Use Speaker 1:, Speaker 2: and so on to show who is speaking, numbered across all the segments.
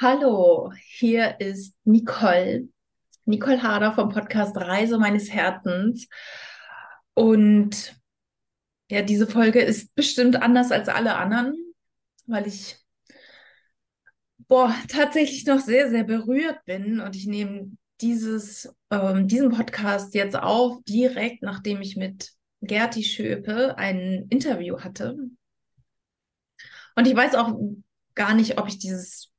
Speaker 1: Hallo, hier ist Nicole, Nicole Harder vom Podcast Reise meines Herzens. Und ja, diese Folge ist bestimmt anders als alle anderen, weil ich boah, tatsächlich noch sehr, sehr berührt bin. Und ich nehme dieses, ähm, diesen Podcast jetzt auf, direkt nachdem ich mit Gerti Schöpe ein Interview hatte. Und ich weiß auch gar nicht, ob ich dieses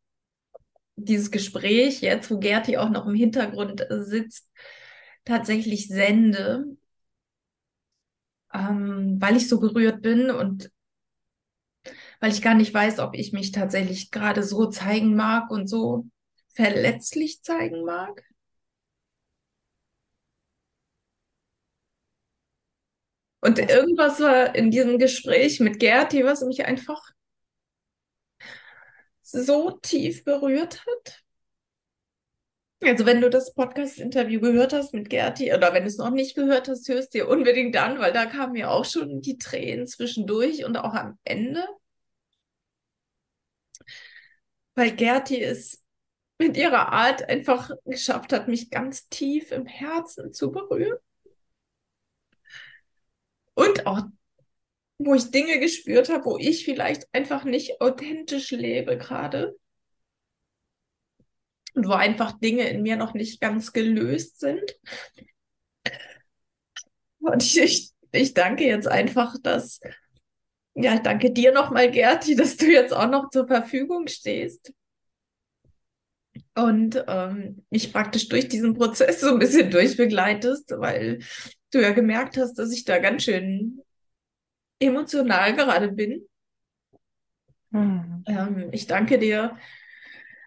Speaker 1: dieses Gespräch jetzt, wo Gerti auch noch im Hintergrund sitzt, tatsächlich sende, ähm, weil ich so berührt bin und weil ich gar nicht weiß, ob ich mich tatsächlich gerade so zeigen mag und so verletzlich zeigen mag. Und irgendwas war in diesem Gespräch mit Gerti, was mich einfach so tief berührt hat? Also wenn du das Podcast-Interview gehört hast mit Gerti oder wenn du es noch nicht gehört hast, hörst dir unbedingt an, weil da kamen mir auch schon die Tränen zwischendurch und auch am Ende. Weil Gerti es mit ihrer Art einfach geschafft hat, mich ganz tief im Herzen zu berühren. Und auch wo ich Dinge gespürt habe, wo ich vielleicht einfach nicht authentisch lebe gerade. Und wo einfach Dinge in mir noch nicht ganz gelöst sind. Und ich, ich danke jetzt einfach, dass, ja, ich danke dir nochmal, Gerti, dass du jetzt auch noch zur Verfügung stehst. Und ähm, mich praktisch durch diesen Prozess so ein bisschen durchbegleitest, weil du ja gemerkt hast, dass ich da ganz schön emotional gerade bin. Mhm. Ähm, ich danke dir.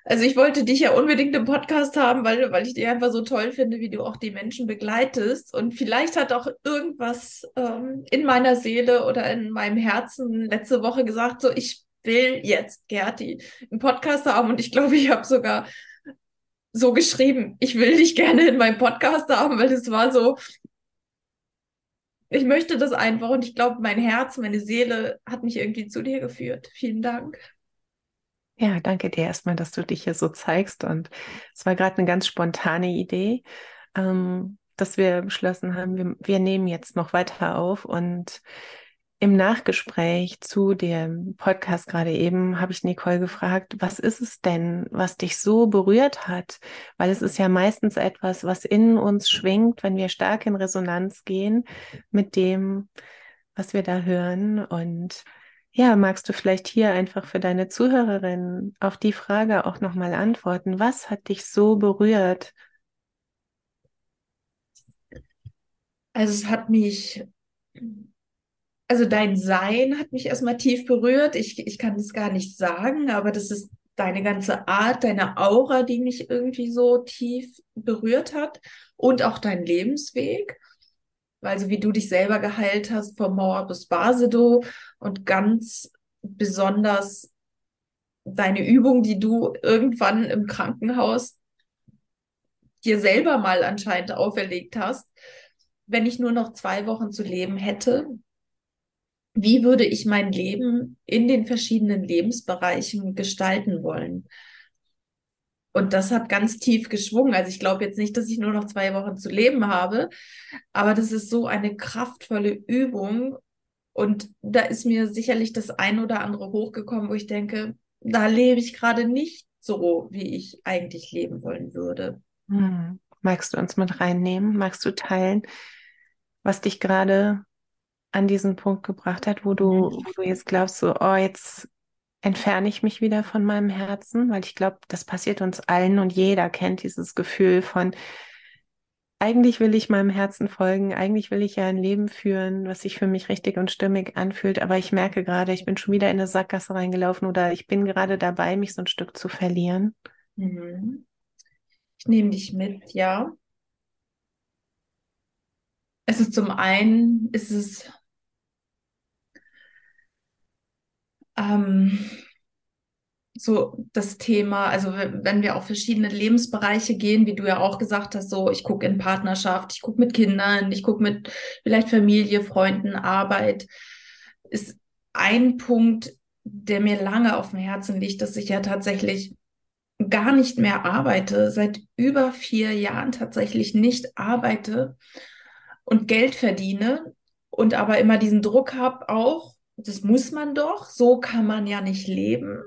Speaker 1: Also ich wollte dich ja unbedingt im Podcast haben, weil, weil ich dir einfach so toll finde, wie du auch die Menschen begleitest. Und vielleicht hat auch irgendwas ähm, in meiner Seele oder in meinem Herzen letzte Woche gesagt, so ich will jetzt Gerti im Podcast haben. Und ich glaube, ich habe sogar so geschrieben, ich will dich gerne in meinem Podcast haben, weil es war so, ich möchte das einfach und ich glaube, mein Herz, meine Seele hat mich irgendwie zu dir geführt. Vielen Dank.
Speaker 2: Ja, danke dir erstmal, dass du dich hier so zeigst. Und es war gerade eine ganz spontane Idee, ähm, dass wir beschlossen haben, wir, wir nehmen jetzt noch weiter auf und im Nachgespräch zu dem Podcast gerade eben habe ich Nicole gefragt, was ist es denn, was dich so berührt hat? Weil es ist ja meistens etwas, was in uns schwingt, wenn wir stark in Resonanz gehen mit dem, was wir da hören. Und ja, magst du vielleicht hier einfach für deine Zuhörerin auf die Frage auch nochmal antworten? Was hat dich so berührt?
Speaker 1: Also es hat mich also dein Sein hat mich erstmal tief berührt. Ich, ich kann das gar nicht sagen, aber das ist deine ganze Art, deine Aura, die mich irgendwie so tief berührt hat und auch dein Lebensweg. Also wie du dich selber geheilt hast vom Mauer bis Basedo und ganz besonders deine Übung, die du irgendwann im Krankenhaus dir selber mal anscheinend auferlegt hast. Wenn ich nur noch zwei Wochen zu leben hätte, wie würde ich mein Leben in den verschiedenen Lebensbereichen gestalten wollen? Und das hat ganz tief geschwungen. Also ich glaube jetzt nicht, dass ich nur noch zwei Wochen zu leben habe, aber das ist so eine kraftvolle Übung. Und da ist mir sicherlich das ein oder andere hochgekommen, wo ich denke, da lebe ich gerade nicht so, wie ich eigentlich leben wollen würde.
Speaker 2: Hm. Magst du uns mit reinnehmen? Magst du teilen, was dich gerade an diesen Punkt gebracht hat, wo du, mhm. wo du jetzt glaubst, so, oh, jetzt entferne ich mich wieder von meinem Herzen, weil ich glaube, das passiert uns allen und jeder kennt dieses Gefühl von, eigentlich will ich meinem Herzen folgen, eigentlich will ich ja ein Leben führen, was sich für mich richtig und stimmig anfühlt, aber ich merke gerade, ich bin schon wieder in eine Sackgasse reingelaufen oder ich bin gerade dabei, mich so ein Stück zu verlieren.
Speaker 1: Mhm. Ich nehme dich mit, ja. Es ist zum einen, ist es ähm, so das Thema, also wenn wir auf verschiedene Lebensbereiche gehen, wie du ja auch gesagt hast, so ich gucke in Partnerschaft, ich gucke mit Kindern, ich gucke mit vielleicht Familie, Freunden, Arbeit, ist ein Punkt, der mir lange auf dem Herzen liegt, dass ich ja tatsächlich gar nicht mehr arbeite, seit über vier Jahren tatsächlich nicht arbeite und Geld verdiene und aber immer diesen Druck habe auch, das muss man doch, so kann man ja nicht leben.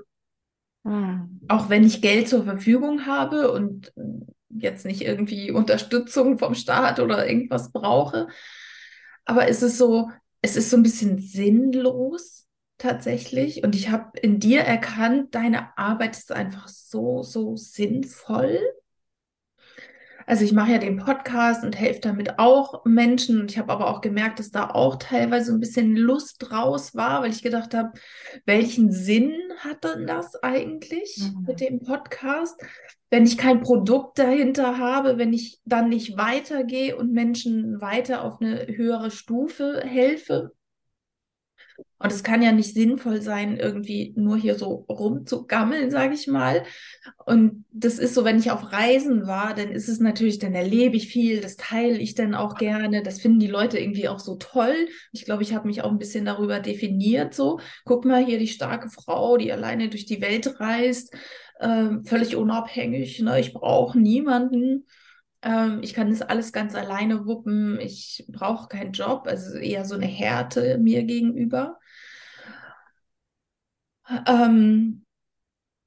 Speaker 1: Mhm. Auch wenn ich Geld zur Verfügung habe und jetzt nicht irgendwie Unterstützung vom Staat oder irgendwas brauche. Aber es ist so, es ist so ein bisschen sinnlos tatsächlich. Und ich habe in dir erkannt, deine Arbeit ist einfach so, so sinnvoll. Also ich mache ja den Podcast und helfe damit auch Menschen. Und ich habe aber auch gemerkt, dass da auch teilweise ein bisschen Lust draus war, weil ich gedacht habe, welchen Sinn hat denn das eigentlich mhm. mit dem Podcast? Wenn ich kein Produkt dahinter habe, wenn ich dann nicht weitergehe und Menschen weiter auf eine höhere Stufe helfe. Und es kann ja nicht sinnvoll sein, irgendwie nur hier so rumzugammeln, sage ich mal. Und das ist so, wenn ich auf Reisen war, dann ist es natürlich, dann erlebe ich viel, das teile ich dann auch gerne. Das finden die Leute irgendwie auch so toll. Ich glaube, ich habe mich auch ein bisschen darüber definiert. So, guck mal hier die starke Frau, die alleine durch die Welt reist, äh, völlig unabhängig. Ne? Ich brauche niemanden. Ähm, ich kann das alles ganz alleine wuppen. Ich brauche keinen Job, also eher so eine Härte mir gegenüber. Ähm,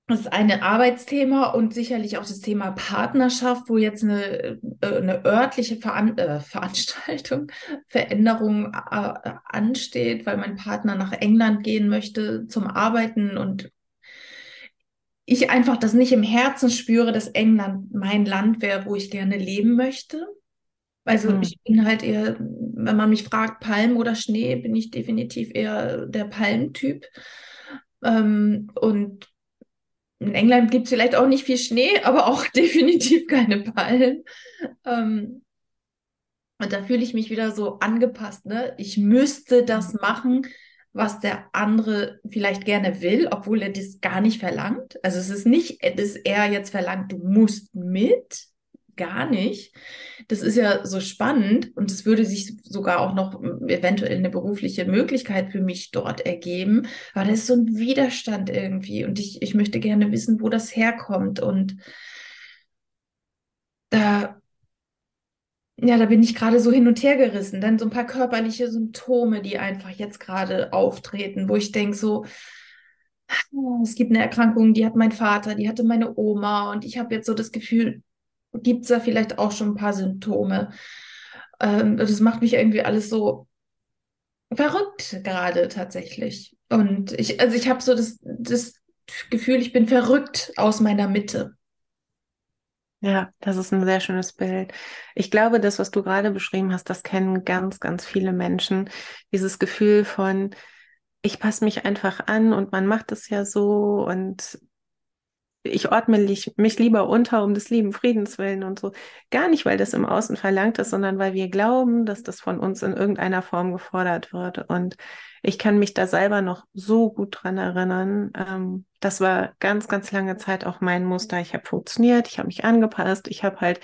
Speaker 1: das ist ein Arbeitsthema und sicherlich auch das Thema Partnerschaft, wo jetzt eine, äh, eine örtliche Veran äh, Veranstaltung, Veränderung äh, ansteht, weil mein Partner nach England gehen möchte zum Arbeiten und ich einfach das nicht im Herzen spüre, dass England mein Land wäre, wo ich gerne leben möchte. Also mhm. ich bin halt eher, wenn man mich fragt, Palm oder Schnee, bin ich definitiv eher der Palmtyp. Ähm, und in England gibt es vielleicht auch nicht viel Schnee, aber auch definitiv keine Palmen. Ähm, und da fühle ich mich wieder so angepasst. Ne? Ich müsste das mhm. machen, was der andere vielleicht gerne will, obwohl er das gar nicht verlangt. Also es ist nicht, dass er jetzt verlangt, du musst mit, gar nicht. Das ist ja so spannend und es würde sich sogar auch noch eventuell eine berufliche Möglichkeit für mich dort ergeben. Aber da ist so ein Widerstand irgendwie und ich, ich möchte gerne wissen, wo das herkommt und da ja, da bin ich gerade so hin und her gerissen. Dann so ein paar körperliche Symptome, die einfach jetzt gerade auftreten, wo ich denke so, ah, es gibt eine Erkrankung, die hat mein Vater, die hatte meine Oma und ich habe jetzt so das Gefühl, gibt es da vielleicht auch schon ein paar Symptome. Ähm, das macht mich irgendwie alles so verrückt gerade tatsächlich. Und ich, also ich habe so das, das Gefühl, ich bin verrückt aus meiner Mitte.
Speaker 2: Ja, das ist ein sehr schönes Bild. Ich glaube, das, was du gerade beschrieben hast, das kennen ganz, ganz viele Menschen. Dieses Gefühl von, ich passe mich einfach an und man macht es ja so und ich ordne mich, lieber unter um des lieben Friedens willen und so. Gar nicht, weil das im Außen verlangt ist, sondern weil wir glauben, dass das von uns in irgendeiner Form gefordert wird. Und ich kann mich da selber noch so gut dran erinnern. Ähm, das war ganz, ganz lange Zeit auch mein Muster. Ich habe funktioniert, ich habe mich angepasst, ich habe halt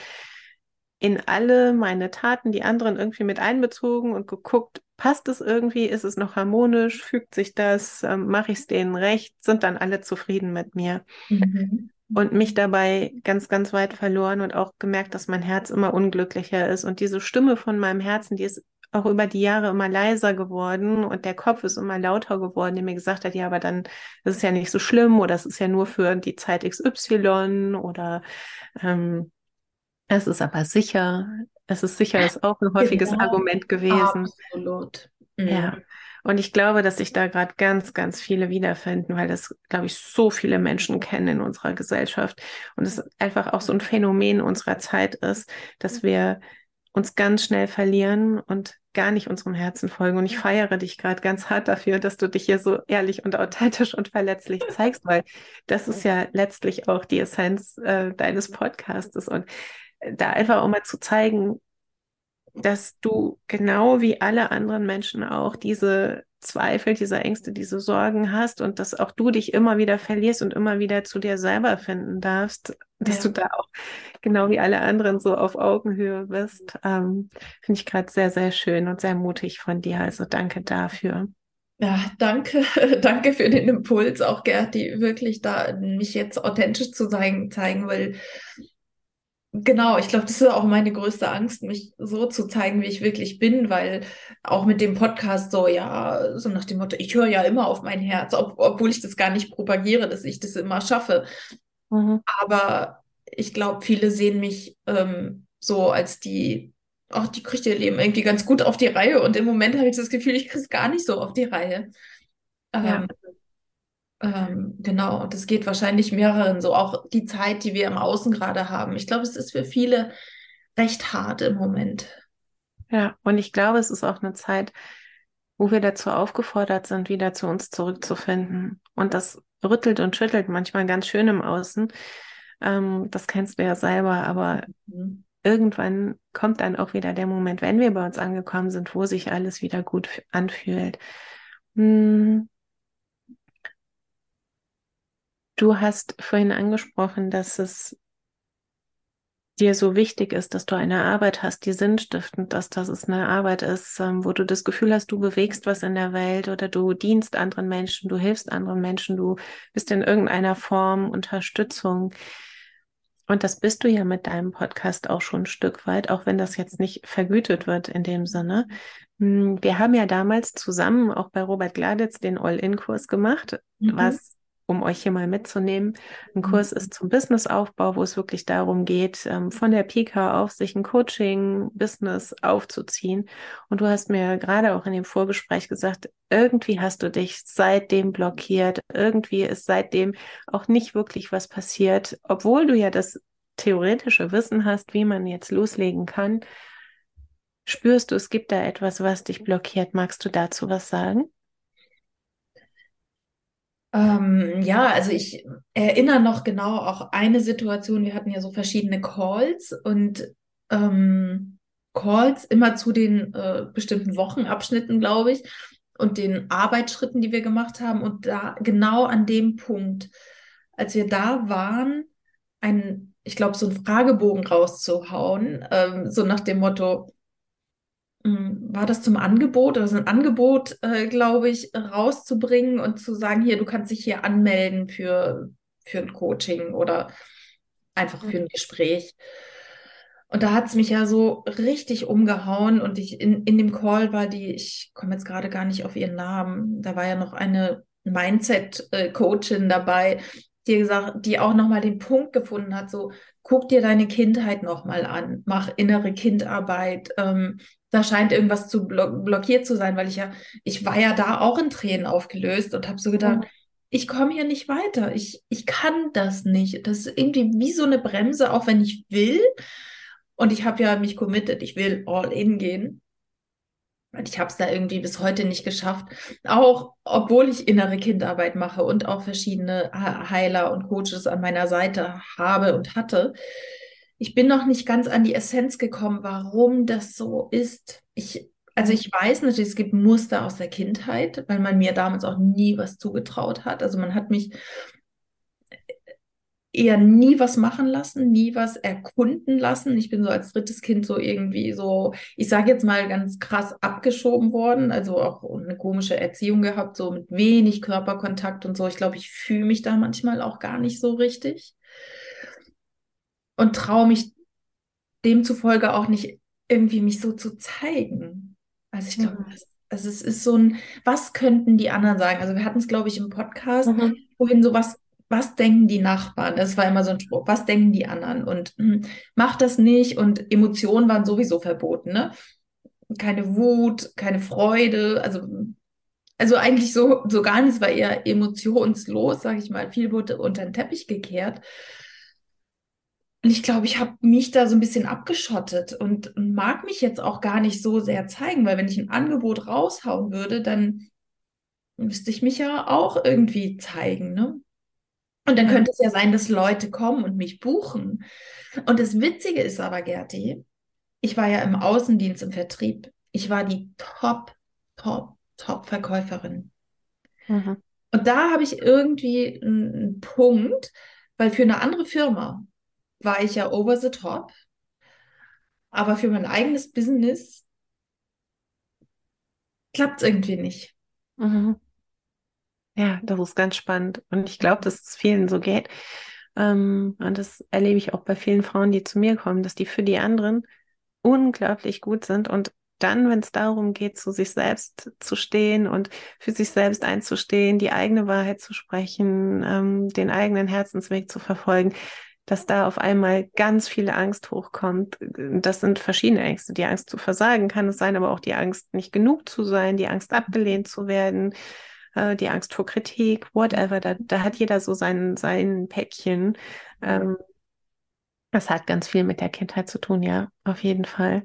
Speaker 2: in alle meine Taten die anderen irgendwie mit einbezogen und geguckt, passt es irgendwie, ist es noch harmonisch, fügt sich das, ähm, mache ich es denen recht, sind dann alle zufrieden mit mir. Mhm. Und mich dabei ganz, ganz weit verloren und auch gemerkt, dass mein Herz immer unglücklicher ist. Und diese Stimme von meinem Herzen, die ist auch über die Jahre immer leiser geworden und der Kopf ist immer lauter geworden, der mir gesagt hat, ja, aber dann ist es ja nicht so schlimm oder es ist ja nur für die Zeit XY oder ähm, es ist aber sicher, es ist sicher, ist auch ein häufiges genau. Argument gewesen. Absolut. Mhm. Ja. Und ich glaube, dass sich da gerade ganz, ganz viele wiederfinden, weil das, glaube ich, so viele Menschen kennen in unserer Gesellschaft. Und es einfach auch so ein Phänomen unserer Zeit ist, dass wir uns ganz schnell verlieren und gar nicht unserem Herzen folgen. Und ich feiere dich gerade ganz hart dafür, dass du dich hier so ehrlich und authentisch und verletzlich zeigst, weil das ist ja letztlich auch die Essenz äh, deines Podcastes. Und da einfach auch mal zu zeigen, dass du genau wie alle anderen Menschen auch diese Zweifel, diese Ängste, diese Sorgen hast und dass auch du dich immer wieder verlierst und immer wieder zu dir selber finden darfst, dass ja. du da auch genau wie alle anderen so auf Augenhöhe bist, ähm, finde ich gerade sehr, sehr schön und sehr mutig von dir. Also danke dafür.
Speaker 1: Ja, danke, danke für den Impuls, auch Gerti, wirklich da mich jetzt authentisch zu zeigen, zeigen, weil genau, ich glaube, das ist auch meine größte Angst, mich so zu zeigen, wie ich wirklich bin, weil auch mit dem Podcast so, ja, so nach dem Motto, ich höre ja immer auf mein Herz, ob, obwohl ich das gar nicht propagiere, dass ich das immer schaffe.
Speaker 2: Mhm.
Speaker 1: Aber ich glaube, viele sehen mich ähm, so als die ach, die kriegt ihr Leben irgendwie ganz gut auf die Reihe. Und im Moment habe ich das Gefühl, ich kriege es gar nicht so auf die Reihe.
Speaker 2: Ja.
Speaker 1: Ähm, genau, das geht wahrscheinlich mehreren so. Auch die Zeit, die wir im Außen gerade haben. Ich glaube, es ist für viele recht hart im Moment.
Speaker 2: Ja, und ich glaube, es ist auch eine Zeit, wo wir dazu aufgefordert sind, wieder zu uns zurückzufinden. Und das rüttelt und schüttelt manchmal ganz schön im Außen. Ähm, das kennst du ja selber, aber
Speaker 1: Mhm.
Speaker 2: irgendwann kommt dann auch wieder der Moment, wenn wir bei uns angekommen sind, wo sich alles wieder gut anfühlt. Hm, Du hast vorhin angesprochen, dass es dir so wichtig ist, dass du eine Arbeit hast, die sinnstiftend ist, dass es eine Arbeit ist, ähm, wo du das Gefühl hast, du bewegst was in der Welt oder du dienst anderen Menschen, du hilfst anderen Menschen, du bist in irgendeiner Form Unterstützung. Und das bist du ja mit deinem Podcast auch schon ein Stück weit, auch wenn das jetzt nicht vergütet wird in dem Sinne. Hm, Wir haben ja damals zusammen auch bei Robert Gladitz den All-In-Kurs gemacht,
Speaker 1: Mhm.
Speaker 2: was, um euch hier mal mitzunehmen, ein Kurs ist zum Businessaufbau, wo es wirklich darum geht, ähm, von der Pika auf sich ein Coaching-Business aufzuziehen. Und du hast mir gerade auch in dem Vorgespräch gesagt, irgendwie hast du dich seitdem blockiert, irgendwie ist seitdem auch nicht wirklich was passiert, obwohl du ja das theoretische Wissen hast, wie man jetzt loslegen kann. Spürst du, es gibt da etwas, was dich blockiert? Magst du dazu was sagen?
Speaker 1: Ähm, ja, also ich erinnere noch genau auch eine Situation. Wir hatten ja so verschiedene Calls und ähm, Calls immer zu den äh, bestimmten Wochenabschnitten, glaube ich, und den Arbeitsschritten, die wir gemacht haben. Und da genau an dem Punkt, als wir da waren, ein, ich glaube, so einen Fragebogen rauszuhauen, ähm, so nach dem Motto, War das zum Angebot oder so ein Angebot, äh, glaube ich, rauszubringen und zu sagen, hier, du kannst dich hier anmelden für, für ein Coaching oder einfach für ein Gespräch. Und da hat es mich ja so richtig umgehauen und ich in, in dem Call war die, ich komme jetzt gerade gar nicht auf ihren Namen, da war ja noch eine Mindset-Coachin dabei, die gesagt, die auch nochmal den Punkt gefunden hat, so guck dir deine Kindheit nochmal an, mach innere Kindarbeit, ähm, da scheint irgendwas zu blo blockiert zu sein, weil ich ja, ich war ja da auch in Tränen aufgelöst und habe so gedacht,
Speaker 2: Mhm.
Speaker 1: ich komme hier nicht weiter, ich, ich kann das nicht. Das ist irgendwie wie so eine Bremse, auch wenn ich will. Und ich habe ja mich committed, ich will all in gehen. Und ich habe es da irgendwie bis heute nicht geschafft. Auch obwohl ich innere Kindarbeit mache und auch verschiedene Heiler und Coaches an meiner Seite habe und hatte. Ich bin noch nicht ganz an die Essenz gekommen, warum das so ist. Ich, also ich weiß natürlich, es gibt Muster aus der Kindheit, weil man mir damals auch nie was zugetraut hat. Also man hat mich eher nie was machen lassen, nie was erkunden lassen. Ich bin so als drittes Kind so irgendwie so, ich sage jetzt mal ganz krass abgeschoben worden, also auch eine komische Erziehung gehabt, so mit wenig Körperkontakt und so. Ich glaube, ich fühle mich da manchmal auch gar nicht so richtig und traue mich demzufolge auch nicht irgendwie mich so zu zeigen. Also ich glaube,
Speaker 2: Mhm.
Speaker 1: das, also es ist so ein, was könnten die anderen sagen? Also wir hatten es, glaube ich, im Podcast
Speaker 2: Mhm.
Speaker 1: vorhin so, was, was denken die Nachbarn? Es war immer so ein Spruch, was denken die anderen? Und hm, mach das nicht. Und Emotionen waren sowieso verboten, ne? Keine Wut, keine Freude, also, also eigentlich so, so gar nichts, war eher emotionslos, sage ich mal. Viel wurde unter den Teppich gekehrt. Und ich glaube, ich habe mich da so ein bisschen abgeschottet und, und mag mich jetzt auch gar nicht so sehr zeigen, weil wenn ich ein Angebot raushauen würde, dann müsste ich mich ja auch irgendwie zeigen, ne? Und dann könnte es ja sein, dass Leute kommen und mich buchen. Und das Witzige ist aber, Gerti, ich war ja im Außendienst im Vertrieb. Ich war die Top, Top, Top Verkäuferin.
Speaker 2: Mhm.
Speaker 1: Und da habe ich irgendwie einen Punkt, weil für eine andere Firma war ich ja over the top, aber für mein eigenes Business klappt es irgendwie nicht.
Speaker 2: Mhm. Ja, das ist ganz spannend. Und ich glaube, dass es vielen so geht. Ähm, und das erlebe ich auch bei vielen Frauen, die zu mir kommen, dass die für die anderen unglaublich gut sind und dann, wenn es darum geht, zu sich selbst zu stehen und für sich selbst einzustehen, die eigene Wahrheit zu sprechen, ähm, den eigenen Herzensweg zu verfolgen, dass da auf einmal ganz viel Angst hochkommt. Das sind verschiedene Ängste. Die Angst zu versagen kann es sein, aber auch die Angst, nicht genug zu sein, die Angst, abgelehnt zu werden, äh, die Angst vor Kritik, whatever. Da, da hat jeder so sein, sein Päckchen. Ähm, das hat ganz viel mit der Kindheit zu tun, ja, auf jeden Fall.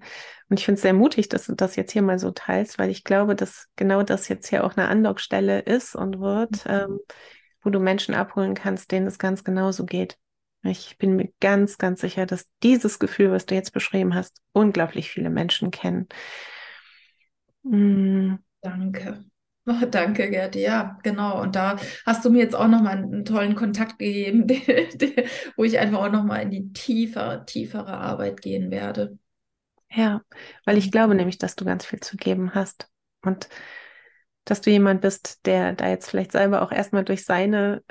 Speaker 2: Und ich finde es sehr mutig, dass du das jetzt hier mal so teilst, weil ich glaube, dass genau das jetzt hier auch eine Andockstelle ist und wird, mhm. ähm, wo du Menschen abholen kannst, denen es ganz genauso geht. Ich bin mir ganz, ganz sicher, dass dieses Gefühl, was du jetzt beschrieben hast, unglaublich viele Menschen kennen.
Speaker 1: Mm. Danke. Oh, danke, Gerd. Ja, genau. Und da hast du mir jetzt auch nochmal einen tollen Kontakt gegeben, wo ich einfach auch nochmal in die tiefer, tiefere Arbeit gehen werde.
Speaker 2: Ja, weil ich glaube nämlich, dass du ganz viel zu geben hast und dass du jemand bist, der da jetzt vielleicht selber auch erstmal durch seine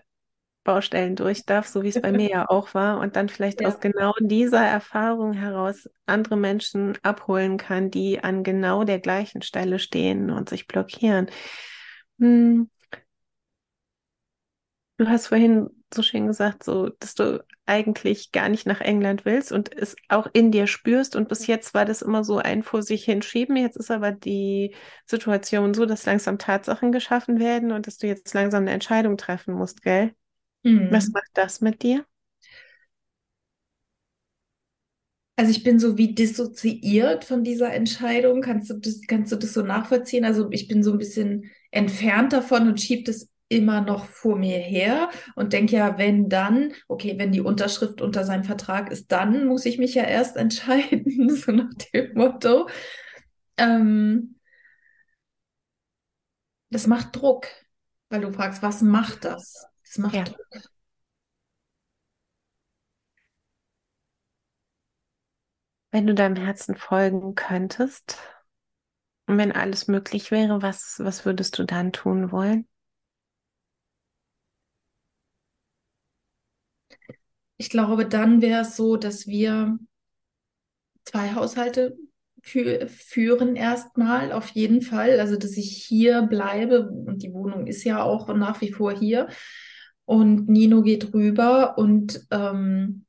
Speaker 2: Baustellen durch darf, so wie es bei mir ja auch war, und dann vielleicht ja. aus genau dieser Erfahrung heraus andere Menschen abholen kann, die an genau der gleichen Stelle stehen und sich blockieren. Hm. Du hast vorhin so schön gesagt, so, dass du eigentlich gar nicht nach England willst und es auch in dir spürst. Und bis jetzt war das immer so ein vor sich hinschieben. Jetzt ist aber die Situation so, dass langsam Tatsachen geschaffen werden und dass du jetzt langsam eine Entscheidung treffen musst, gell? Mhm. Was macht das mit dir?
Speaker 1: Also ich bin so wie dissoziiert von dieser Entscheidung. Kannst du das, kannst du das so nachvollziehen? Also ich bin so ein bisschen entfernt davon und schiebe das immer noch vor mir her und denke ja, wenn dann, okay, wenn die Unterschrift unter seinem Vertrag ist, dann muss ich mich ja erst entscheiden, so nach dem Motto. Ähm, das macht Druck, weil du fragst, was macht das? Das macht ja. Druck.
Speaker 2: Wenn du deinem Herzen folgen könntest und wenn alles möglich wäre, was, was würdest du dann tun wollen?
Speaker 1: Ich glaube, dann wäre es so, dass wir zwei Haushalte fü führen erstmal, auf jeden Fall. Also, dass ich hier bleibe und die Wohnung ist ja auch nach wie vor hier und Nino geht rüber und ähm,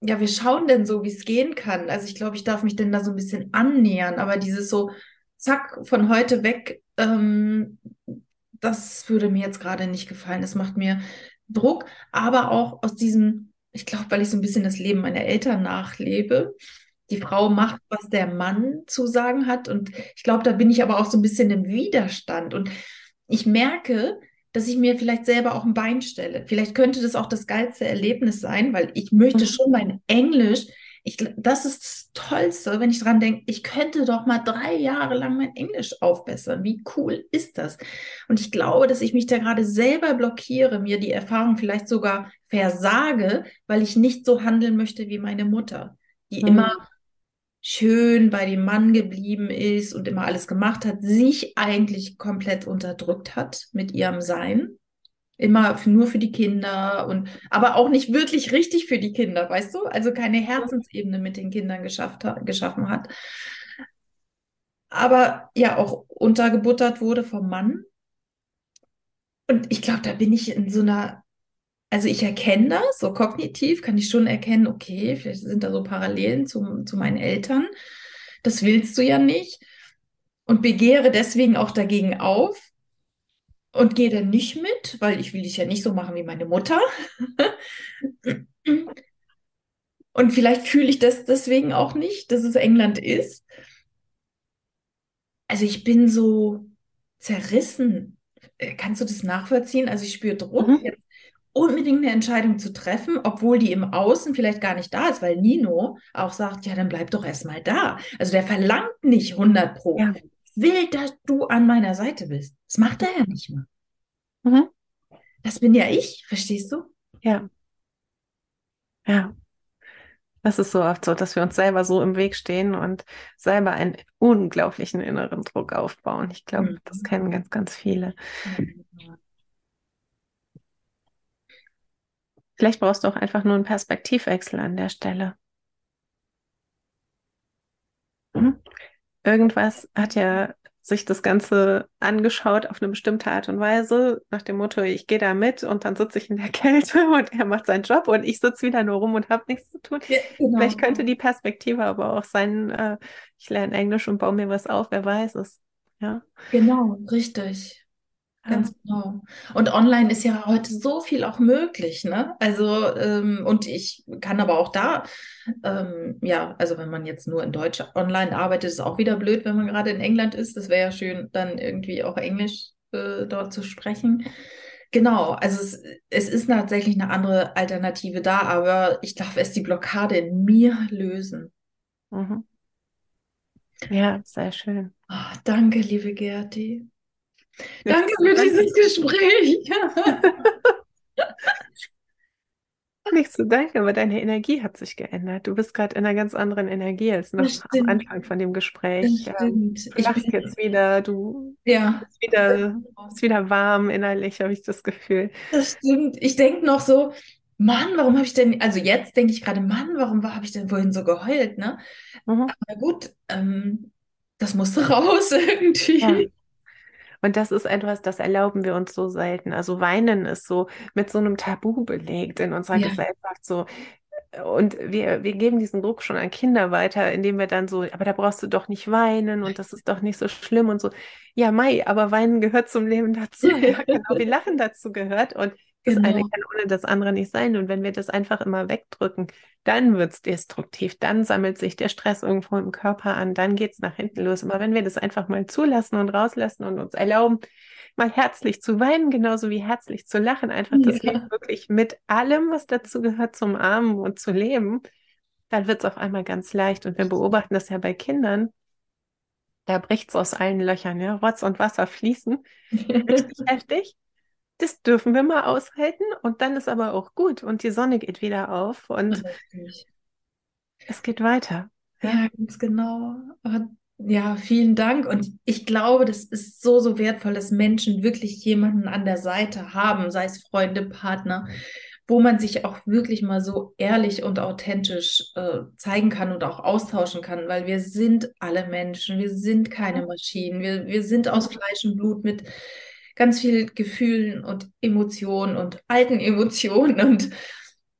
Speaker 1: ja, wir schauen denn so, wie es gehen kann. Also ich glaube, ich darf mich denn da so ein bisschen annähern, aber dieses so, zack, von heute weg, ähm, das würde mir jetzt gerade nicht gefallen. Das macht mir Druck, aber auch aus diesem, ich glaube, weil ich so ein bisschen das Leben meiner Eltern nachlebe. Die Frau macht, was der Mann zu sagen hat. Und ich glaube, da bin ich aber auch so ein bisschen im Widerstand. Und ich merke, dass ich mir vielleicht selber auch ein Bein stelle. Vielleicht könnte das auch das geilste Erlebnis sein, weil ich möchte mhm. schon mein Englisch, ich, das ist das Tollste, wenn ich dran denke, ich könnte doch mal drei Jahre lang mein Englisch aufbessern. Wie cool ist das? Und ich glaube, dass ich mich da gerade selber blockiere, mir die Erfahrung vielleicht sogar versage, weil ich nicht so handeln möchte wie meine Mutter, die mhm. immer schön bei dem Mann geblieben ist und immer alles gemacht hat, sich eigentlich komplett unterdrückt hat mit ihrem Sein. Immer nur für die Kinder und aber auch nicht wirklich richtig für die Kinder, weißt du? Also keine Herzensebene mit den Kindern geschafft geschaffen hat. Aber ja, auch untergebuttert wurde vom Mann. Und ich glaube, da bin ich in so einer also ich erkenne das, so kognitiv kann ich schon erkennen, okay, vielleicht sind da so Parallelen zu, zu meinen Eltern. Das willst du ja nicht. Und begehre deswegen auch dagegen auf und gehe dann nicht mit, weil ich will dich ja nicht so machen wie meine Mutter. und vielleicht fühle ich das deswegen auch nicht, dass es England ist. Also ich bin so zerrissen. Äh, kannst du das nachvollziehen? Also ich spüre Druck. Mhm. Unbedingt eine Entscheidung zu treffen, obwohl die im Außen vielleicht gar nicht da ist, weil Nino auch sagt, ja, dann bleib doch erstmal da. Also der verlangt nicht 100 Pro. Ja. Will, dass du an meiner Seite bist. Das macht er ja nicht mehr. Mhm. Das bin ja ich, verstehst du?
Speaker 2: Ja. Ja. Das ist so oft so, dass wir uns selber so im Weg stehen und selber einen unglaublichen inneren Druck aufbauen. Ich glaube, das
Speaker 1: Mhm.
Speaker 2: kennen ganz, ganz viele. Vielleicht brauchst du auch einfach nur einen Perspektivwechsel an der Stelle. Mhm. Irgendwas hat ja sich das Ganze angeschaut auf eine bestimmte Art und Weise, nach dem Motto, ich gehe da mit und dann sitze ich in der Kälte und er macht seinen Job und ich sitze wieder nur rum und habe nichts zu tun.
Speaker 1: Ja, genau.
Speaker 2: Vielleicht könnte die Perspektive aber auch sein, äh, ich lerne Englisch und baue mir was auf, wer weiß es. Ja,
Speaker 1: Genau, richtig.
Speaker 2: Ja.
Speaker 1: Ganz genau. Und online ist ja heute so viel auch möglich, ne? Also, ähm, und ich kann aber auch da, ähm, ja, also wenn man jetzt nur in Deutsch online arbeitet, ist auch wieder blöd, wenn man gerade in England ist. Das wäre ja schön, dann irgendwie auch Englisch äh, dort zu sprechen. Genau, also es, es ist tatsächlich eine andere Alternative da, aber ich darf erst die Blockade in mir lösen.
Speaker 2: Mhm. Ja, sehr schön.
Speaker 1: Ah, danke, liebe Gerti. Danke für dieses Gespräch.
Speaker 2: Nichts zu danken, aber deine Energie hat sich geändert. Du bist gerade in einer ganz anderen Energie als noch
Speaker 1: Das
Speaker 2: am. Anfang von dem
Speaker 1: Das
Speaker 2: Gespräch. Ähm,
Speaker 1: stimmt.
Speaker 2: du
Speaker 1: Ich
Speaker 2: lachst
Speaker 1: bin,
Speaker 2: jetzt wieder, du
Speaker 1: ja,
Speaker 2: bist wieder, bist wieder warm innerlich, habe ich das Gefühl.
Speaker 1: das stimmt. Ich denke noch so, Mann, warum habe ich denn, also jetzt denke ich gerade, Mann, warum habe ich denn vorhin so geheult, ne?
Speaker 2: Mhm.
Speaker 1: Na gut, ähm, das musste raus
Speaker 2: Ja. Und das ist etwas, das erlauben wir uns so selten. Also Weinen ist so mit so einem Tabu belegt in unserer
Speaker 1: Ja,
Speaker 2: Gesellschaft so. Und wir, wir geben diesen Druck schon an Kinder weiter, indem wir dann so, aber da brauchst du doch nicht weinen und das ist doch nicht so schlimm und so. Ja, Mai, aber Weinen gehört zum Leben dazu. Ja, genau wie Lachen dazu gehört. Und das eine
Speaker 1: genau.
Speaker 2: kann ohne das andere nicht sein. Und wenn wir das einfach immer wegdrücken, dann wird es destruktiv, dann sammelt sich der Stress irgendwo im Körper an, dann geht es nach hinten los. Aber wenn wir das einfach mal zulassen und rauslassen und uns erlauben, mal herzlich zu weinen, genauso wie herzlich zu lachen, einfach das Leben
Speaker 1: Ja,
Speaker 2: wirklich mit allem, was dazu gehört, zum Armen und zu leben, dann wird es auf einmal ganz leicht. Und wir beobachten das ja bei Kindern, da bricht es aus allen Löchern, ja, Rotz und Wasser fließen, richtig heftig. Das dürfen wir mal aushalten und dann ist aber auch gut und die Sonne geht wieder auf und
Speaker 1: richtig.
Speaker 2: es geht weiter.
Speaker 1: Ja, ganz genau. Aber ja, vielen Dank. Und ich glaube, das ist so, so wertvoll, dass Menschen wirklich jemanden an der Seite haben, sei es Freunde, Partner, wo man sich auch wirklich mal so ehrlich und authentisch äh, zeigen kann und auch austauschen kann, weil wir sind alle Menschen, wir sind keine Maschinen, wir, wir sind aus Fleisch und Blut mit ganz viel Gefühlen und Emotionen und alten Emotionen und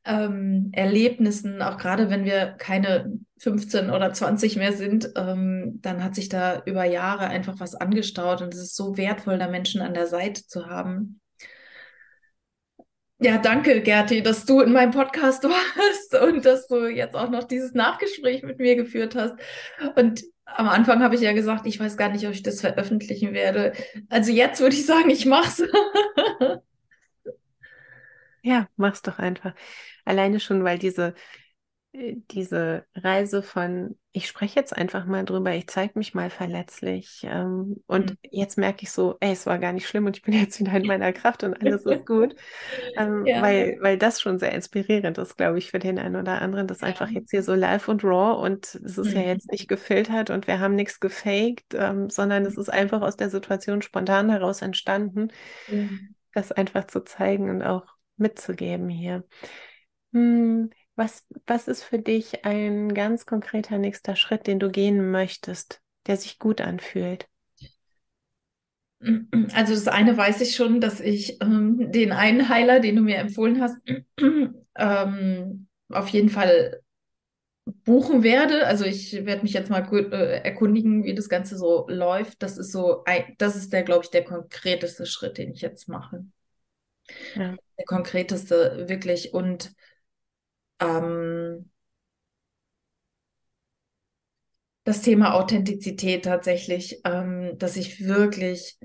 Speaker 1: ähm, Erlebnissen, auch gerade wenn wir keine 15 oder 20 mehr sind, ähm, dann hat sich da über Jahre einfach was angestaut und es ist so wertvoll, da Menschen an der Seite zu haben. Ja, danke, Gerti, dass du in meinem Podcast warst und dass du jetzt auch noch dieses Nachgespräch mit mir geführt hast. Und am Anfang habe ich ja gesagt, ich weiß gar nicht, ob ich das veröffentlichen werde. Also jetzt würde ich sagen, ich mach's.
Speaker 2: ja, mach's doch einfach. Alleine schon, weil diese, diese Reise von, ich spreche jetzt einfach mal drüber, ich zeige mich mal verletzlich. Ähm, und
Speaker 1: Hm.
Speaker 2: jetzt merke ich so, ey, es war gar nicht schlimm und ich bin jetzt wieder in meiner Kraft und alles ist gut. Ähm,
Speaker 1: Ja,
Speaker 2: weil, weil das schon sehr inspirierend ist, glaube ich, für den einen oder anderen, das einfach
Speaker 1: ja.
Speaker 2: jetzt hier so live und raw und es ist ja
Speaker 1: Hm.
Speaker 2: jetzt nicht gefiltert und wir haben nichts gefaked, ähm, sondern es ist einfach aus der Situation spontan heraus entstanden,
Speaker 1: Ja.
Speaker 2: das einfach zu zeigen und auch mitzugeben hier. Hm, was, was ist für dich ein ganz konkreter nächster Schritt, den du gehen möchtest, der sich gut anfühlt?
Speaker 1: Also das eine weiß ich schon, dass ich ähm, den einen Heiler, den du mir empfohlen hast, ähm, auf jeden Fall buchen werde. Also ich werde mich jetzt mal gut, äh, erkundigen, wie das Ganze so läuft. Das ist so, ein, das ist der, glaube ich, der konkreteste Schritt, den ich jetzt mache.
Speaker 2: Ja.
Speaker 1: Der konkreteste wirklich und ähm, das Thema Authentizität tatsächlich, ähm, dass ich wirklich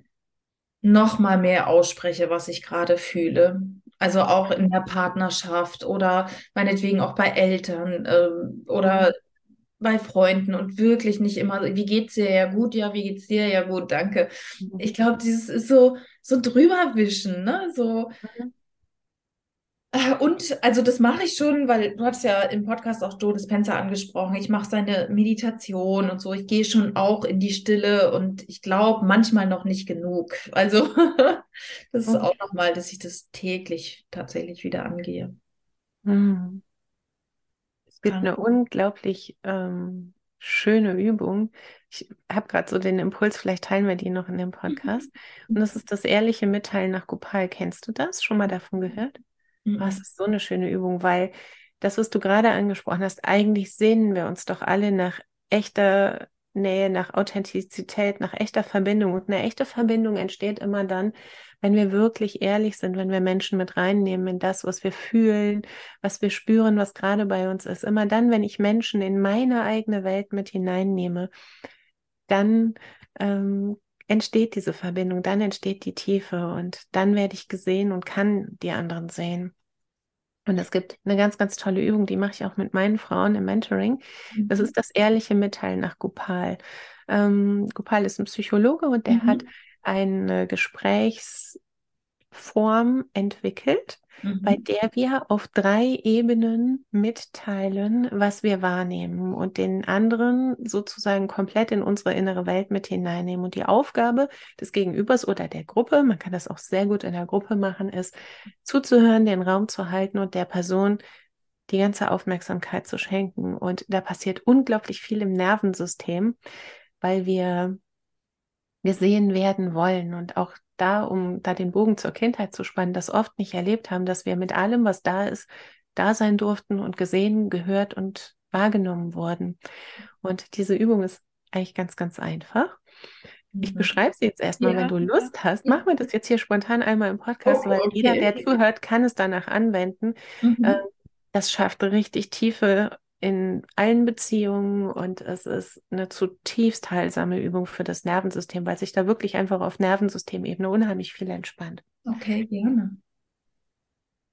Speaker 1: noch mal mehr ausspreche, was ich gerade fühle. Also auch in der Partnerschaft oder meinetwegen auch bei Eltern ähm, oder bei Freunden und wirklich nicht immer, wie geht's dir? Ja gut, ja, wie geht's dir? Ja gut, danke.
Speaker 2: Mhm.
Speaker 1: Ich glaube, dieses ist so so drüberwischen, ne? So Äh, Und also das mache ich schon, weil du hattest ja im Podcast auch Joe Dispenza angesprochen. Ich mache seine Meditation und so. Ich gehe schon auch in die Stille und ich glaube manchmal noch nicht genug. Also das ist
Speaker 2: Mhm.
Speaker 1: auch nochmal, dass ich das täglich tatsächlich wieder angehe.
Speaker 2: Mhm. Es gibt eine unglaublich ähm, schöne Übung. Ich habe gerade so den Impuls, vielleicht teilen wir die noch in dem Podcast. Und das ist das ehrliche Mitteilen nach Gopal. Kennst du das? Schon mal davon gehört? Oh, es
Speaker 1: Mhm.
Speaker 2: ist so eine schöne Übung, weil das, was du gerade angesprochen hast, eigentlich sehnen wir uns doch alle nach echter Nähe, nach Authentizität, nach echter Verbindung. Und eine echte Verbindung entsteht immer dann, wenn wir wirklich ehrlich sind, wenn wir Menschen mit reinnehmen in das, was wir fühlen, was wir spüren, was gerade bei uns ist. Immer dann, wenn ich Menschen in meine eigene Welt mit hineinnehme, dann ähm, entsteht diese Verbindung, dann entsteht die Tiefe und dann werde ich gesehen und kann die anderen sehen. Und es gibt eine ganz, ganz tolle Übung, die mache ich auch mit meinen Frauen im Mentoring. Das
Speaker 1: Mhm.
Speaker 2: ist das ehrliche Mitteilen nach Gopal. Ähm, Gopal ist ein Psychologe und der hat
Speaker 1: Mhm.
Speaker 2: eine Gesprächsform entwickelt, bei
Speaker 1: Mhm.
Speaker 2: der wir auf drei Ebenen mitteilen, was wir wahrnehmen und den anderen sozusagen komplett in unsere innere Welt mit hineinnehmen. Und die Aufgabe des Gegenübers oder der Gruppe, man kann das auch sehr gut in der Gruppe machen, ist zuzuhören, den Raum zu halten und der Person die ganze Aufmerksamkeit zu schenken. Und da passiert unglaublich viel im Nervensystem, weil wir gesehen werden wollen und auch da, um da den Bogen zur Kindheit zu spannen, das oft nicht erlebt haben, dass wir mit allem, was da ist, da sein durften und gesehen, gehört und wahrgenommen wurden. Und diese Übung ist eigentlich ganz, ganz einfach. Ich
Speaker 1: Mhm.
Speaker 2: beschreibe sie jetzt erstmal, wenn
Speaker 1: Ja,
Speaker 2: du Lust hast. Machen wir das jetzt hier spontan einmal im Podcast,
Speaker 1: Okay,
Speaker 2: weil jeder,
Speaker 1: okay,
Speaker 2: der
Speaker 1: okay.
Speaker 2: zuhört, kann es danach anwenden.
Speaker 1: Mhm.
Speaker 2: Das schafft richtig Tiefe in allen Beziehungen und es ist eine zutiefst heilsame Übung für das Nervensystem, weil sich da wirklich einfach auf Nervensystemebene unheimlich viel entspannt.
Speaker 1: Okay, gerne.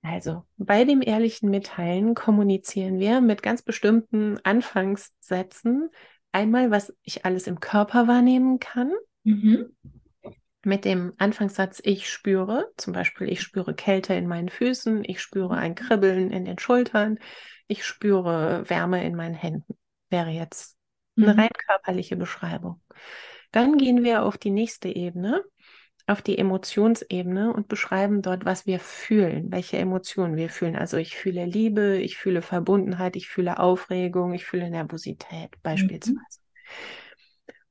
Speaker 2: Also bei dem ehrlichen Mitteilen kommunizieren wir mit ganz bestimmten Anfangssätzen. Einmal, was ich alles im Körper wahrnehmen kann.
Speaker 1: Mhm.
Speaker 2: Mit dem Anfangssatz ich spüre, zum Beispiel ich spüre Kälte in meinen Füßen, ich spüre ein Kribbeln in den Schultern, ich spüre Wärme in meinen Händen. Wäre jetzt eine
Speaker 1: Mhm.
Speaker 2: rein körperliche Beschreibung. Dann gehen wir auf die nächste Ebene, auf die Emotionsebene und beschreiben dort, was wir fühlen, welche Emotionen wir fühlen. Also ich fühle Liebe, ich fühle Verbundenheit, ich fühle Aufregung, ich fühle Nervosität beispielsweise.
Speaker 1: Mhm.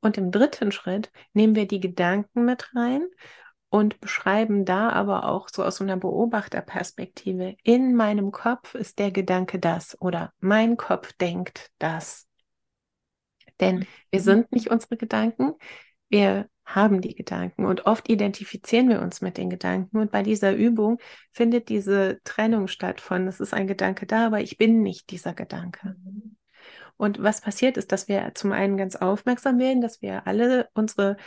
Speaker 2: Und im dritten Schritt nehmen wir die Gedanken mit rein und beschreiben da aber auch so aus so einer Beobachterperspektive. In meinem Kopf ist der Gedanke das oder mein Kopf denkt das. Denn wir
Speaker 1: Mhm.
Speaker 2: sind nicht unsere Gedanken, wir haben die Gedanken und oft identifizieren wir uns mit den Gedanken. Und bei dieser Übung findet diese Trennung statt von, es ist ein Gedanke da, aber ich bin nicht dieser Gedanke.
Speaker 1: Mhm.
Speaker 2: Und was passiert ist, dass wir zum einen ganz aufmerksam werden, dass wir alle unsere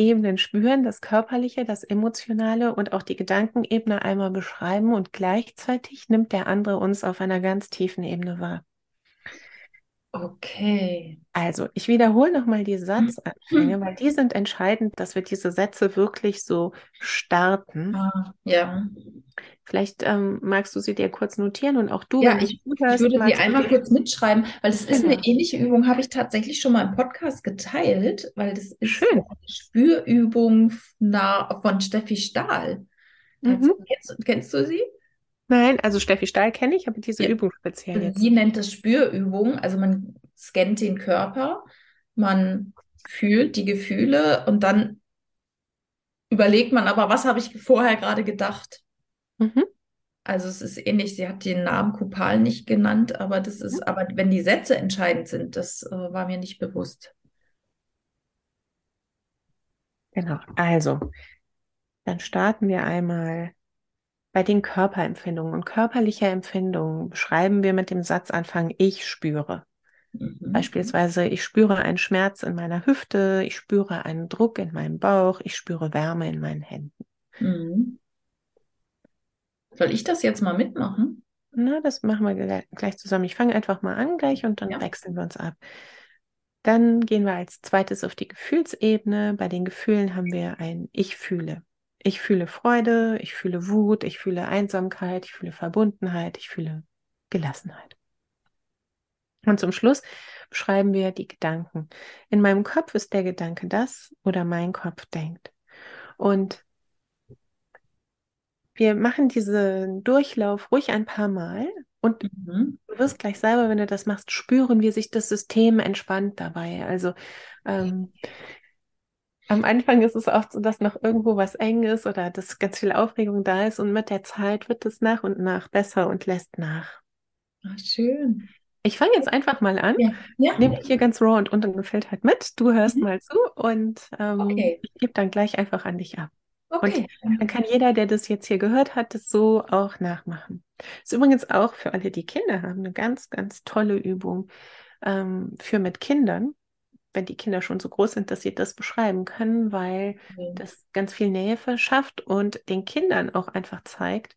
Speaker 2: Ebenen spüren, das Körperliche, das Emotionale und auch die Gedankenebene einmal beschreiben und gleichzeitig nimmt der andere uns auf einer ganz tiefen Ebene wahr.
Speaker 1: Okay.
Speaker 2: Also, ich wiederhole nochmal die
Speaker 1: Mhm.
Speaker 2: Satzanfänge, weil die sind entscheidend, dass wir diese Sätze wirklich so starten.
Speaker 1: Ah, ja.
Speaker 2: Vielleicht ähm, magst du sie dir kurz notieren und auch du,
Speaker 1: Ja,
Speaker 2: du
Speaker 1: ich, ich würde sie einmal kurz mitschreiben, weil es ist eine
Speaker 2: Genau.
Speaker 1: ähnliche Übung, habe ich tatsächlich schon mal im Podcast geteilt, weil das ist
Speaker 2: Schön.
Speaker 1: eine Spürübung von Steffi Stahl.
Speaker 2: Mhm.
Speaker 1: Kennst, kennst du sie?
Speaker 2: Nein, also Steffi Stahl kenne ich, aber diese
Speaker 1: Ja.
Speaker 2: Übung speziell jetzt.
Speaker 1: Sie nennt das Spürübung. Also man scannt den Körper, man fühlt die Gefühle und dann überlegt man aber, was habe ich vorher gerade gedacht?
Speaker 2: Mhm.
Speaker 1: Also es ist ähnlich, sie hat den Namen Kupal nicht genannt, aber das ist, aber wenn die Sätze entscheidend sind, das äh, war mir nicht bewusst.
Speaker 2: Genau. Also, dann starten wir einmal bei den Körperempfindungen. Und körperliche Empfindungen beschreiben wir mit dem Satzanfang ich spüre.
Speaker 1: Mhm.
Speaker 2: Beispielsweise, ich spüre einen Schmerz in meiner Hüfte, ich spüre einen Druck in meinem Bauch, ich spüre Wärme in meinen Händen.
Speaker 1: Mhm. Soll ich das jetzt mal mitmachen?
Speaker 2: Na, das machen wir gleich- gleich zusammen. Ich fange einfach mal an gleich und dann
Speaker 1: Ja.
Speaker 2: wechseln wir uns ab. Dann gehen wir als zweites auf die Gefühlsebene. Bei den Gefühlen haben wir ein Ich fühle. Ich fühle Freude, ich fühle Wut, ich fühle Einsamkeit, ich fühle Verbundenheit, ich fühle Gelassenheit. Und zum Schluss beschreiben wir die Gedanken. In meinem Kopf ist der Gedanke das oder mein Kopf denkt. Und wir machen diesen Durchlauf ruhig ein paar Mal und mhm. du wirst gleich selber, wenn du das machst, spüren, wie sich das System entspannt dabei. Also ähm, am Anfang ist es oft so, dass noch irgendwo was eng ist oder dass ganz viel Aufregung da ist und mit der Zeit wird es nach und nach besser und lässt nach.
Speaker 1: Ach, schön.
Speaker 2: Ich fange jetzt einfach mal an. Ja. Ja. Nehme dich hier ganz raw und ungefiltert mit. Du hörst mhm. mal zu und ähm, okay. ich gebe dann gleich einfach an dich ab. Okay. Und dann kann jeder, der das jetzt hier gehört hat, das so auch nachmachen. Ist übrigens auch für alle, die Kinder haben, eine ganz, ganz tolle Übung ähm, für mit Kindern, wenn die Kinder schon so groß sind, dass sie das beschreiben können, weil mhm. das ganz viel Nähe verschafft und den Kindern auch einfach zeigt,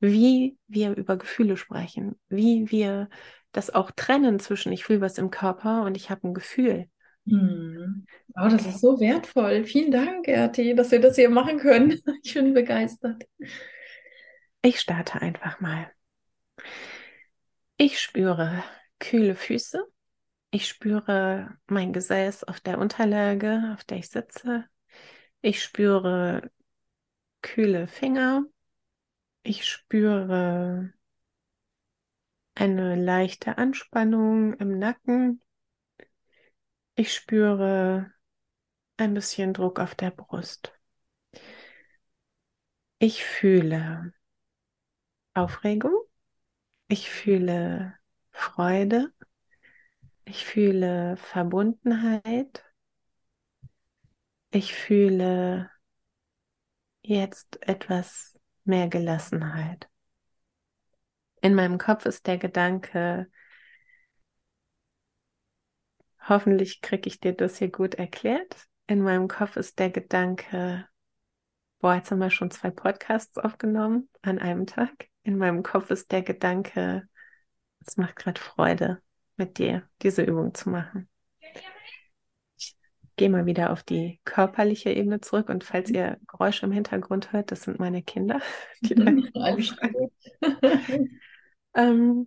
Speaker 2: wie wir über Gefühle sprechen, wie wir das auch trennen zwischen ich fühle was im Körper und ich habe ein Gefühl.
Speaker 1: Hm. Oh, das ist so wertvoll. Vielen Dank, RT, dass wir das hier machen können. Ich bin begeistert.
Speaker 2: Ich starte einfach mal. Ich spüre kühle Füße. Ich spüre mein Gesäß auf der Unterlage, auf der ich sitze. Ich spüre kühle Finger. Ich spüre eine leichte Anspannung im Nacken. Ich spüre ein bisschen Druck auf der Brust. Ich fühle Aufregung. Ich fühle Freude. Ich fühle Verbundenheit. Ich fühle jetzt etwas mehr Gelassenheit in meinem Kopf ist der Gedanke, hoffentlich kriege ich dir das hier gut erklärt. In meinem Kopf ist der Gedanke, boah, jetzt haben wir schon zwei Podcasts aufgenommen an einem Tag. In meinem Kopf ist der Gedanke, es macht gerade Freude, mit dir diese Übung zu machen. Ich gehe mal wieder auf die körperliche Ebene zurück und falls ihr Geräusche im Hintergrund hört, das sind meine Kinder, die da. Ähm,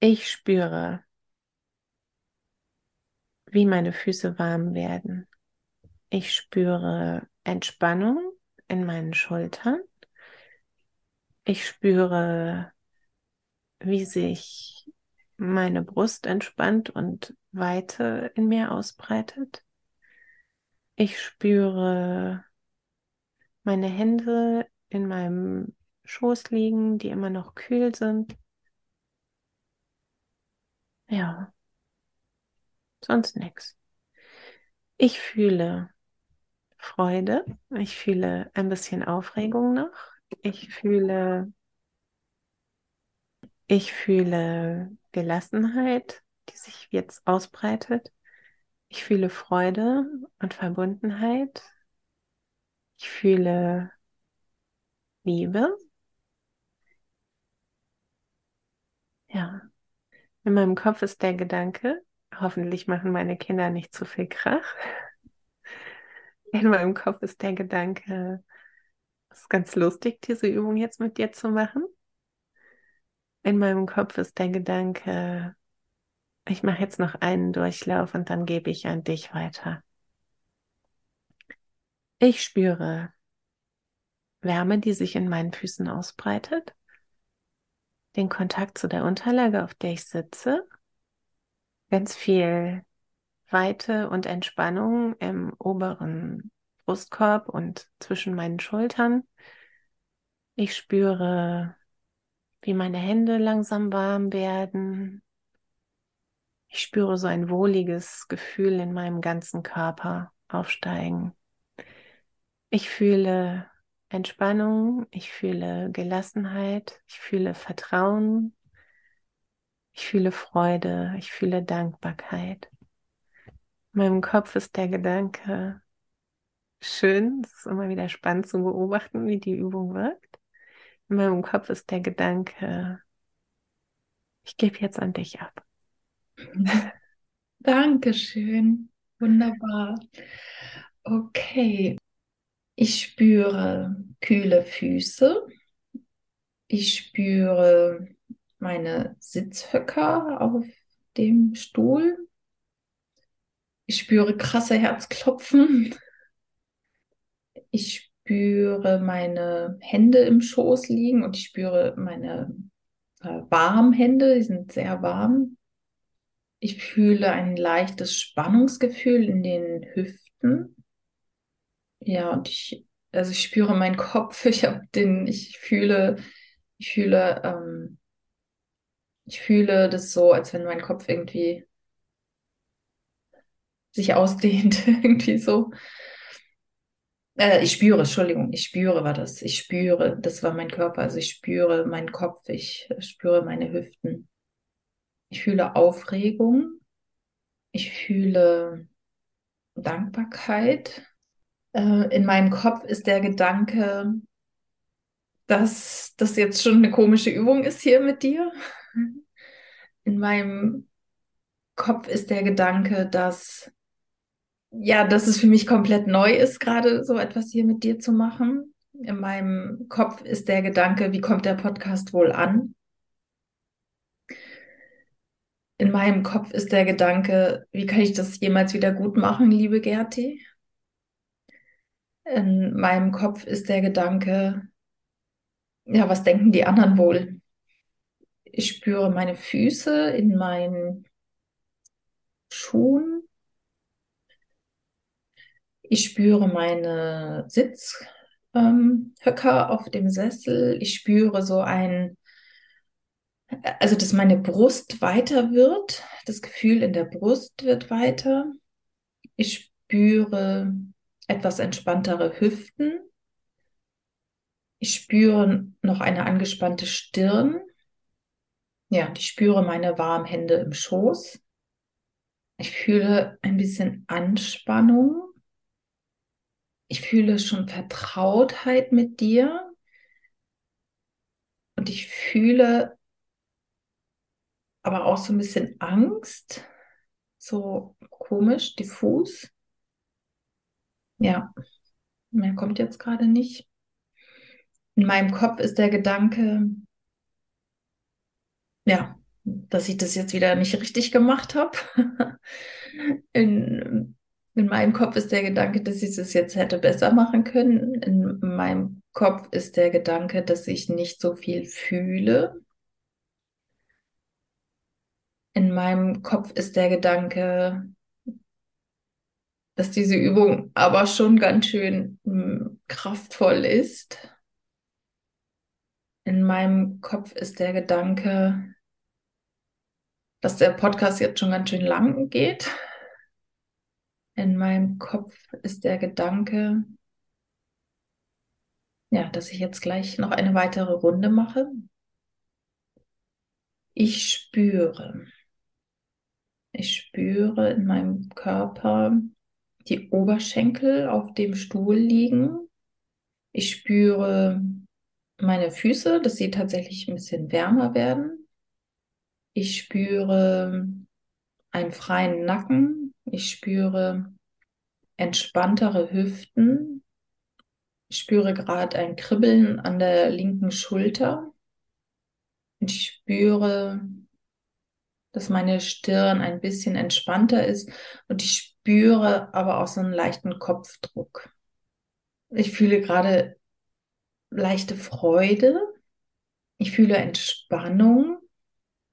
Speaker 2: ich spüre, wie meine Füße warm werden. Ich spüre Entspannung in meinen Schultern. Ich spüre, wie sich meine Brust entspannt und Weite in mir ausbreitet. Ich spüre meine Hände in meinem Schoß liegen, die immer noch kühl sind. Ja, sonst nichts. Ich fühle Freude, ich fühle ein bisschen Aufregung noch, ich fühle, ich fühle Gelassenheit, die sich jetzt ausbreitet. Ich fühle Freude und Verbundenheit. Ich fühle Liebe. Ja. In meinem Kopf ist der Gedanke, hoffentlich machen meine Kinder nicht zu viel Krach. In meinem Kopf ist der Gedanke, es ist ganz lustig, diese Übung jetzt mit dir zu machen. In meinem Kopf ist der Gedanke, ich mache jetzt noch einen Durchlauf und dann gebe ich an dich weiter. Ich spüre Wärme, die sich in meinen Füßen ausbreitet den Kontakt zu der Unterlage, auf der ich sitze. Ganz viel Weite und Entspannung im oberen Brustkorb und zwischen meinen Schultern. Ich spüre, wie meine Hände langsam warm werden. Ich spüre so ein wohliges Gefühl in meinem ganzen Körper aufsteigen. Ich fühle Entspannung, ich fühle Gelassenheit, ich fühle Vertrauen, ich fühle Freude, ich fühle Dankbarkeit. In meinem Kopf ist der Gedanke schön, es ist immer wieder spannend zu beobachten, wie die Übung wirkt. In meinem Kopf ist der Gedanke, ich gebe jetzt an dich ab.
Speaker 1: Dankeschön. Wunderbar. Okay. Ich spüre kühle Füße. Ich spüre meine Sitzhöcker auf dem Stuhl. Ich spüre krasse Herzklopfen. Ich spüre meine Hände im Schoß liegen und ich spüre meine äh, warmen Hände, die sind sehr warm. Ich fühle ein leichtes Spannungsgefühl in den Hüften. Ja, und ich, also ich spüre meinen Kopf. Ich habe den, ich fühle, ich fühle, ähm, ich fühle das so, als wenn mein Kopf irgendwie sich ausdehnt, irgendwie so. Äh, ich spüre, Entschuldigung, ich spüre war das. Ich spüre, das war mein Körper. Also ich spüre meinen Kopf, ich spüre meine Hüften. Ich fühle Aufregung. Ich fühle Dankbarkeit. Äh, in meinem Kopf ist der Gedanke, dass das jetzt schon eine komische Übung ist hier mit dir. In meinem Kopf ist der Gedanke, dass ja, dass es für mich komplett neu ist, gerade so etwas hier mit dir zu machen. In meinem Kopf ist der Gedanke, wie kommt der Podcast wohl an? In meinem Kopf ist der Gedanke, wie kann ich das jemals wieder gut machen, liebe Gerti? In meinem Kopf ist der Gedanke, ja, was denken die anderen wohl? Ich spüre meine Füße in meinen Schuhen. Ich spüre meine Sitzhöcker ähm, auf dem Sessel. Ich spüre so ein, also dass meine Brust weiter wird. Das Gefühl in der Brust wird weiter. Ich spüre etwas entspanntere Hüften. Ich spüre noch eine angespannte Stirn. Ja, ich spüre meine warmen Hände im Schoß. Ich fühle ein bisschen Anspannung ich fühle schon Vertrautheit mit dir und ich fühle aber auch so ein bisschen Angst, so komisch, diffus. Ja, mehr kommt jetzt gerade nicht. In meinem Kopf ist der Gedanke, ja, dass ich das jetzt wieder nicht richtig gemacht habe. in meinem Kopf ist der Gedanke, dass ich es jetzt hätte besser machen können. In meinem Kopf ist der Gedanke, dass ich nicht so viel fühle. In meinem Kopf ist der Gedanke, dass diese Übung aber schon ganz schön hm, kraftvoll ist. In meinem Kopf ist der Gedanke, dass der Podcast jetzt schon ganz schön lang geht. In meinem Kopf ist der Gedanke, ja, dass ich jetzt gleich noch eine weitere Runde mache. Ich spüre, ich spüre in meinem Körper die Oberschenkel auf dem Stuhl liegen. Ich spüre meine Füße, dass sie tatsächlich ein bisschen wärmer werden. Ich spüre einen freien Nacken, ich spüre entspanntere Hüften. Ich spüre gerade ein Kribbeln an der linken Schulter. Ich spüre, dass meine Stirn ein bisschen entspannter ist und ich spüre aber auch so einen leichten Kopfdruck. Ich fühle gerade leichte Freude. Ich fühle Entspannung.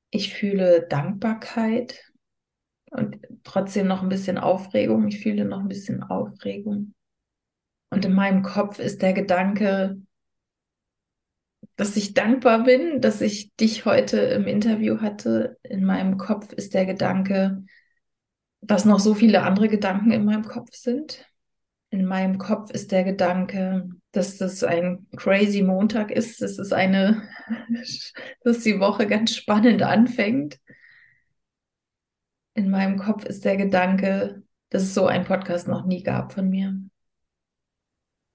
Speaker 1: Ich fühle Dankbarkeit und trotzdem noch ein bisschen Aufregung. Ich fühle noch ein bisschen Aufregung. Und in meinem Kopf ist der Gedanke, dass ich dankbar bin, dass ich dich heute im Interview hatte. In meinem Kopf ist der Gedanke, dass noch so viele andere Gedanken in meinem Kopf sind. In meinem Kopf ist der Gedanke, dass das ein crazy Montag ist, dass es eine, dass die Woche ganz spannend anfängt in meinem Kopf ist der Gedanke, dass es so einen Podcast noch nie gab von mir.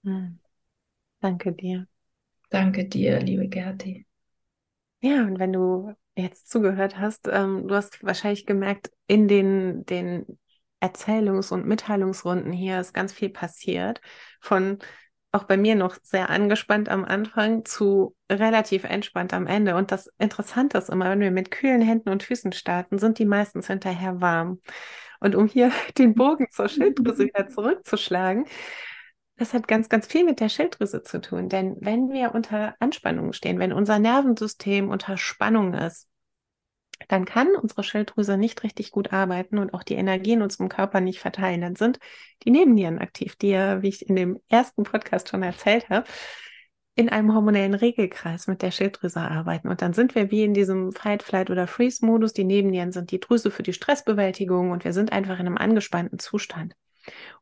Speaker 2: Hm. Danke dir.
Speaker 1: Danke dir, liebe Gerti.
Speaker 2: Ja, und wenn du jetzt zugehört hast, ähm, du hast wahrscheinlich gemerkt, in den, den Erzählungs- und Mitteilungsrunden hier ist ganz viel passiert von auch bei mir noch sehr angespannt am Anfang zu relativ entspannt am Ende. Und das Interessante ist immer, wenn wir mit kühlen Händen und Füßen starten, sind die meistens hinterher warm. Und um hier den Bogen zur Schilddrüse wieder zurückzuschlagen, das hat ganz, ganz viel mit der Schilddrüse zu tun. Denn wenn wir unter Anspannung stehen, wenn unser Nervensystem unter Spannung ist, dann kann unsere Schilddrüse nicht richtig gut arbeiten und auch die Energie in unserem Körper nicht verteilen. Dann sind die Nebennieren aktiv, die ja, wie ich in dem ersten Podcast schon erzählt habe, in einem hormonellen Regelkreis mit der Schilddrüse arbeiten. Und dann sind wir wie in diesem Fight, Flight oder Freeze-Modus. Die Nebennieren sind die Drüse für die Stressbewältigung und wir sind einfach in einem angespannten Zustand.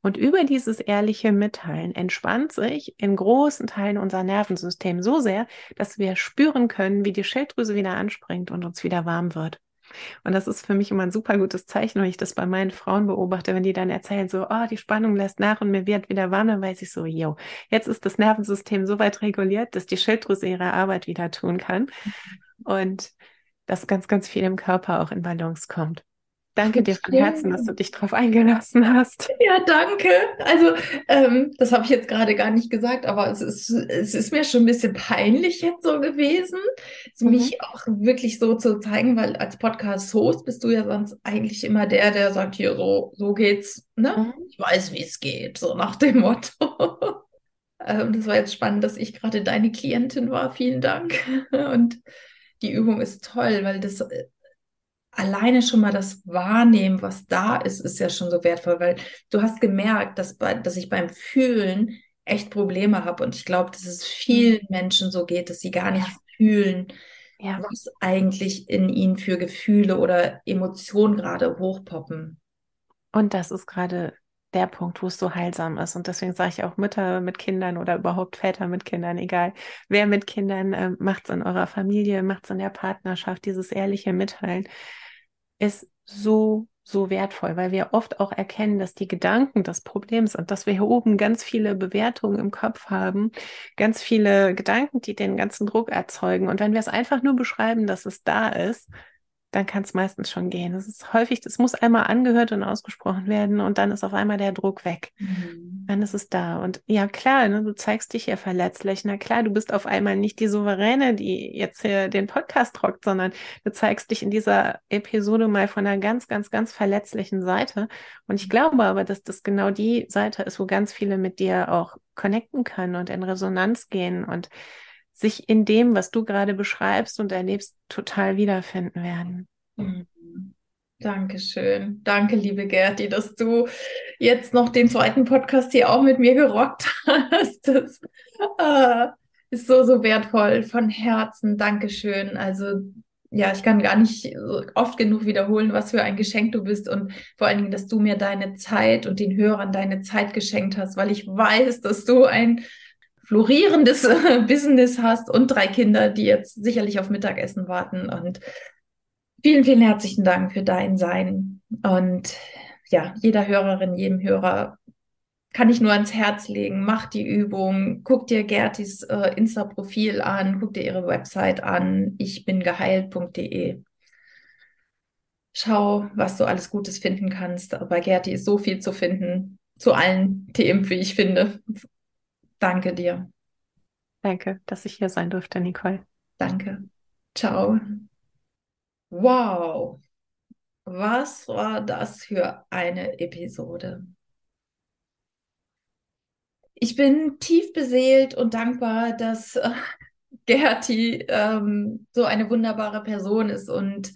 Speaker 2: Und über dieses ehrliche Mitteilen entspannt sich in großen Teilen unser Nervensystem so sehr, dass wir spüren können, wie die Schilddrüse wieder anspringt und uns wieder warm wird. Und das ist für mich immer ein super gutes Zeichen, wenn ich das bei meinen Frauen beobachte, wenn die dann erzählen, so, oh, die Spannung lässt nach und mir wird wieder warm, dann weiß ich so, yo, jetzt ist das Nervensystem so weit reguliert, dass die Schilddrüse ihre Arbeit wieder tun kann und dass ganz, ganz viel im Körper auch in Balance kommt. Danke dir von Herzen, dass du dich darauf eingelassen hast.
Speaker 1: Ja, danke. Also, ähm, das habe ich jetzt gerade gar nicht gesagt, aber es ist, es ist mir schon ein bisschen peinlich jetzt so gewesen, mhm. mich auch wirklich so zu zeigen, weil als Podcast-Host bist du ja sonst eigentlich immer der, der sagt, hier, so, so geht's, ne? Mhm. Ich weiß, wie es geht, so nach dem Motto. ähm, das war jetzt spannend, dass ich gerade deine Klientin war. Vielen Dank. Und die Übung ist toll, weil das alleine schon mal das Wahrnehmen, was da ist, ist ja schon so wertvoll, weil du hast gemerkt, dass, bei, dass ich beim Fühlen echt Probleme habe. Und ich glaube, dass es vielen mhm. Menschen so geht, dass sie gar nicht ja. fühlen, ja. was eigentlich in ihnen für Gefühle oder Emotionen gerade hochpoppen.
Speaker 2: Und das ist gerade der Punkt, wo es so heilsam ist. Und deswegen sage ich auch Mütter mit Kindern oder überhaupt Väter mit Kindern, egal wer mit Kindern, äh, macht es in eurer Familie, macht es in der Partnerschaft, dieses ehrliche Mitteilen ist so, so wertvoll, weil wir oft auch erkennen, dass die Gedanken das Problem sind, dass wir hier oben ganz viele Bewertungen im Kopf haben, ganz viele Gedanken, die den ganzen Druck erzeugen. Und wenn wir es einfach nur beschreiben, dass es da ist, dann kann es meistens schon gehen. Es ist häufig, es muss einmal angehört und ausgesprochen werden und dann ist auf einmal der Druck weg. Mhm. Dann ist es da. Und ja, klar, ne, du zeigst dich ja verletzlich. Na klar, du bist auf einmal nicht die Souveräne, die jetzt hier den Podcast rockt, sondern du zeigst dich in dieser Episode mal von einer ganz, ganz, ganz verletzlichen Seite. Und ich glaube aber, dass das genau die Seite ist, wo ganz viele mit dir auch connecten können und in Resonanz gehen und sich in dem, was du gerade beschreibst und erlebst, total wiederfinden werden. Mhm.
Speaker 1: Dankeschön. Danke, liebe Gerti, dass du jetzt noch den zweiten Podcast hier auch mit mir gerockt hast. Das äh, ist so, so wertvoll. Von Herzen. Dankeschön. Also, ja, ich kann gar nicht oft genug wiederholen, was für ein Geschenk du bist und vor allen Dingen, dass du mir deine Zeit und den Hörern deine Zeit geschenkt hast, weil ich weiß, dass du ein florierendes Business hast und drei Kinder, die jetzt sicherlich auf Mittagessen warten. Und vielen, vielen herzlichen Dank für dein Sein. Und ja, jeder Hörerin, jedem Hörer kann ich nur ans Herz legen. Mach die Übung, guck dir Gertis äh, Insta-Profil an, guck dir ihre Website an. Ich bin geheilt.de. Schau, was du alles Gutes finden kannst. Bei Gerti ist so viel zu finden zu allen Themen, wie ich finde. Danke dir.
Speaker 2: Danke, dass ich hier sein durfte, Nicole.
Speaker 1: Danke. Ciao. Wow. Was war das für eine Episode? Ich bin tief beseelt und dankbar, dass äh, Gerti ähm, so eine wunderbare Person ist. Und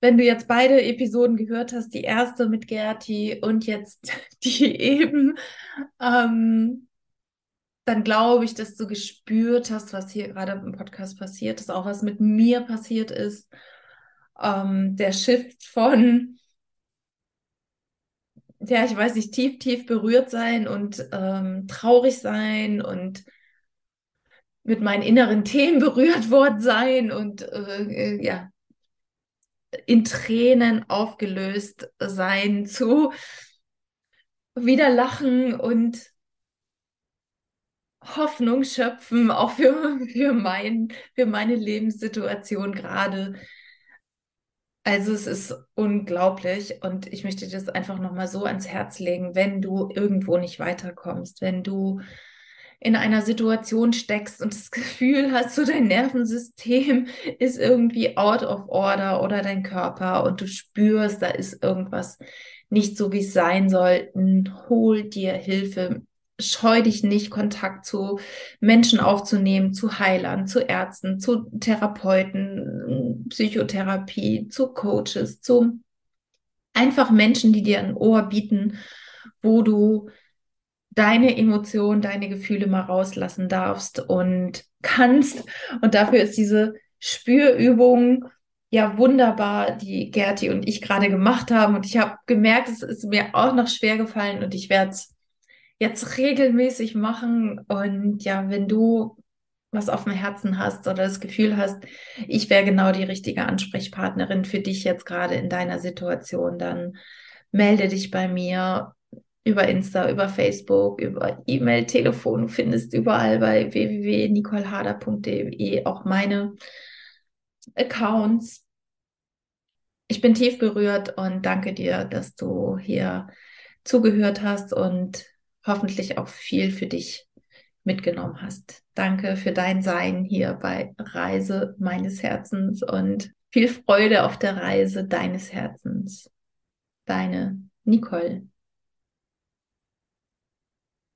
Speaker 1: wenn du jetzt beide Episoden gehört hast, die erste mit Gerti und jetzt die eben, ähm, dann glaube ich, dass du gespürt hast, was hier gerade im Podcast passiert ist, auch was mit mir passiert ist. Ähm, der Shift von, ja, ich weiß nicht, tief, tief berührt sein und ähm, traurig sein und mit meinen inneren Themen berührt worden sein und äh, äh ja, in Tränen aufgelöst sein zu wieder lachen und Hoffnung schöpfen, auch für, für, mein, für meine Lebenssituation gerade. Also es ist unglaublich und ich möchte das einfach nochmal so ans Herz legen, wenn du irgendwo nicht weiterkommst, wenn du in einer Situation steckst und das Gefühl hast, so dein Nervensystem ist irgendwie out of order oder dein Körper und du spürst, da ist irgendwas nicht so, wie es sein sollten, hol dir Hilfe. Scheu dich nicht, Kontakt zu Menschen aufzunehmen, zu Heilern, zu Ärzten, zu Therapeuten, Psychotherapie, zu Coaches, zu einfach Menschen, die dir ein Ohr bieten, wo du deine Emotionen, deine Gefühle mal rauslassen darfst und kannst. Und dafür ist diese Spürübung ja wunderbar, die Gerti und ich gerade gemacht haben. Und ich habe gemerkt, es ist mir auch noch schwer gefallen und ich werde es jetzt regelmäßig machen. Und ja, wenn du was auf dem Herzen hast oder das Gefühl hast, ich wäre genau die richtige Ansprechpartnerin für dich jetzt gerade in deiner Situation, dann melde dich bei mir über Insta, über Facebook, über E-Mail, Telefon. Du findest überall bei www.nicolehader.de auch meine Accounts. Ich bin tief berührt und danke dir, dass du hier zugehört hast und hoffentlich auch viel für dich mitgenommen hast. Danke für dein Sein hier bei Reise meines Herzens und viel Freude auf der Reise deines Herzens. Deine Nicole.